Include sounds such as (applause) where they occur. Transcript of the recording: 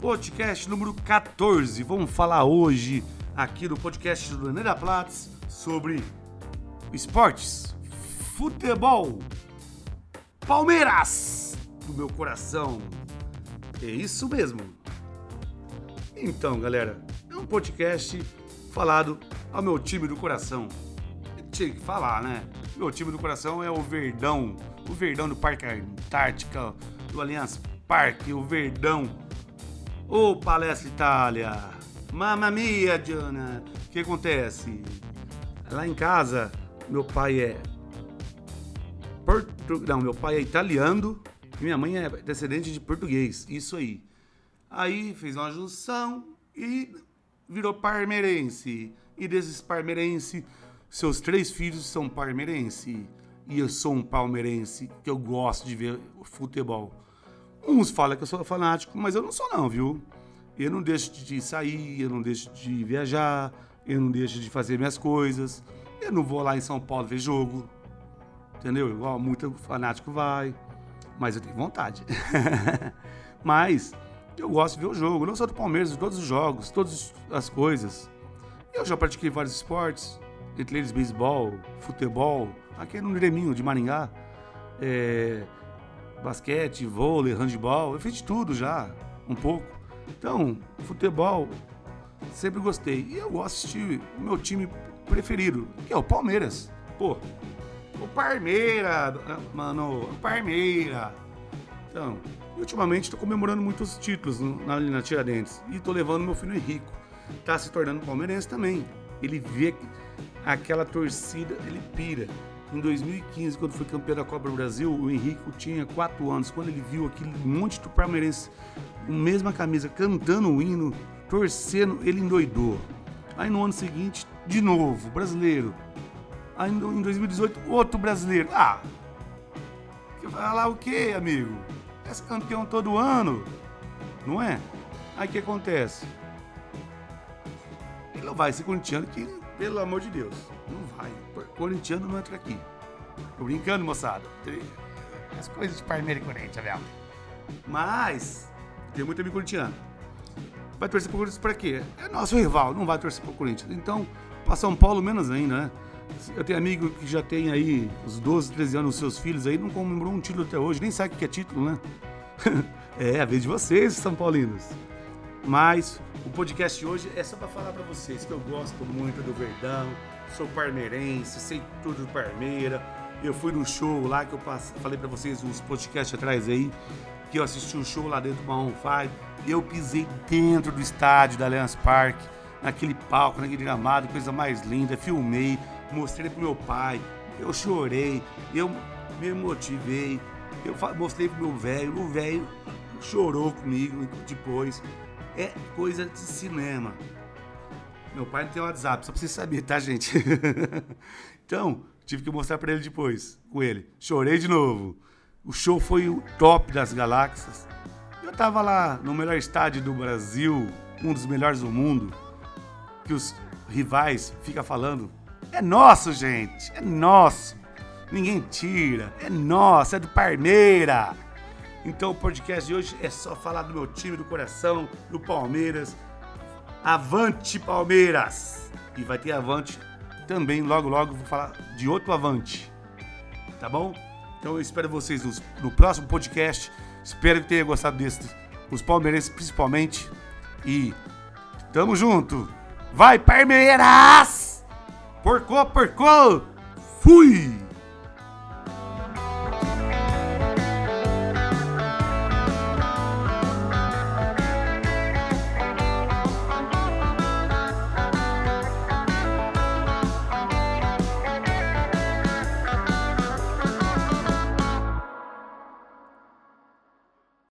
podcast número 14. Vamos falar hoje aqui no podcast do Neira Platts sobre esportes, futebol, Palmeiras do meu coração. É isso mesmo. Então, galera, é um podcast falado ao meu time do coração. Tinha que falar, né? Meu time do coração é o Verdão, o Verdão do Parque Antártica, do Aliança Parque, o Verdão Ô, oh, Palestra Itália! Mamma mia, Diana! O que acontece? Lá em casa, meu pai é. Portu... Não, meu pai é italiano e minha mãe é descendente de português. Isso aí. Aí fez uma junção e virou parmeirense. E desses parmeirense, seus três filhos são parmeirense. E eu sou um palmeirense que eu gosto de ver futebol. Uns falam que eu sou fanático, mas eu não sou não, viu? Eu não deixo de sair, eu não deixo de viajar, eu não deixo de fazer minhas coisas. Eu não vou lá em São Paulo ver jogo, entendeu? Igual muito fanático vai, mas eu tenho vontade. (laughs) mas eu gosto de ver o jogo, não só do Palmeiras, de todos os jogos, todas as coisas. Eu já pratiquei vários esportes, entre eles beisebol, futebol, aqui no Greminho de Maringá. É, basquete, vôlei, handebol, eu fiz de tudo já, um pouco. Então, futebol, sempre gostei. E eu gosto de o meu time preferido, que é o Palmeiras. Pô, o Parmeira, mano, o Parmeira. Então, ultimamente estou comemorando muitos títulos na, na Tiradentes. E estou levando meu filho Henrico. Tá se tornando palmeirense também. Ele vê aquela torcida, ele pira. Em 2015, quando foi campeão da Copa do Brasil, o Henrique tinha 4 anos. Quando ele viu aquele monte de palmeirense com a mesma camisa, cantando o hino, torcendo, ele endoidou. Aí no ano seguinte, de novo, brasileiro. Aí em 2018, outro brasileiro. Ah, vai falar o quê, amigo? É campeão todo ano, não é? Aí o que acontece? Ele não vai ser corintiano que, pelo amor de Deus. Corintiano não entra aqui. Tô brincando, moçada. As coisas de Palmeiras e Corinthians, velho. Mas, tem muito amigo corintiano. Vai torcer pro Corinthians pra quê? É nosso rival, não vai torcer pro Corinthians. Então, pra São Paulo, menos ainda, né? Eu tenho amigo que já tem aí uns 12, 13 anos, os seus filhos aí, não comemorou um título até hoje, nem sabe o que é título, né? (laughs) é, a vez de vocês, São Paulinos. Mas o podcast de hoje é só para falar para vocês que eu gosto muito do Verdão, sou parmeirense, sei tudo do Parmeira. Eu fui no show lá que eu falei para vocês uns podcasts atrás aí, que eu assisti um show lá dentro do Marron 5. Eu pisei dentro do estádio da Allianz Parque, naquele palco, naquele gramado, coisa mais linda. Filmei, mostrei pro meu pai, eu chorei, eu me motivei, eu mostrei pro meu velho, o velho chorou comigo depois é coisa de cinema. Meu pai não tem WhatsApp, só pra vocês saberem, tá, gente? (laughs) então, tive que mostrar para ele depois, com ele. Chorei de novo. O show foi o top das galáxias. Eu tava lá no melhor estádio do Brasil, um dos melhores do mundo, que os rivais ficam falando. É nosso, gente, é nosso. Ninguém tira, é nosso, é do Parmeira. Então o podcast de hoje é só falar do meu time do coração, do Palmeiras. Avante Palmeiras! E vai ter Avante também, logo logo vou falar de outro Avante. Tá bom? Então eu espero vocês no, no próximo podcast. Espero que tenha gostado desse, os palmeirenses principalmente. E tamo junto! Vai Palmeiras! Porcou, porcou! Fui!